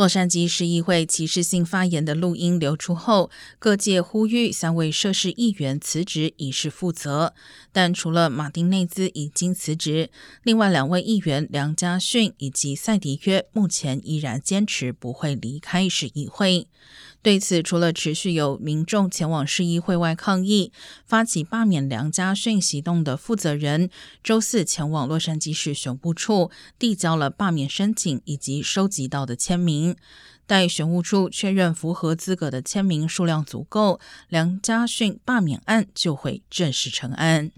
洛杉矶市议会歧视性发言的录音流出后，各界呼吁三位涉事议员辞职以示负责。但除了马丁内兹已经辞职，另外两位议员梁家逊以及赛迪约目前依然坚持不会离开市议会。对此，除了持续有民众前往市议会外抗议，发起罢免梁家逊行动的负责人，周四前往洛杉矶市选部处递交了罢免申请以及收集到的签名。待选务处确认符合资格的签名数量足够，梁家逊罢免案就会正式成案。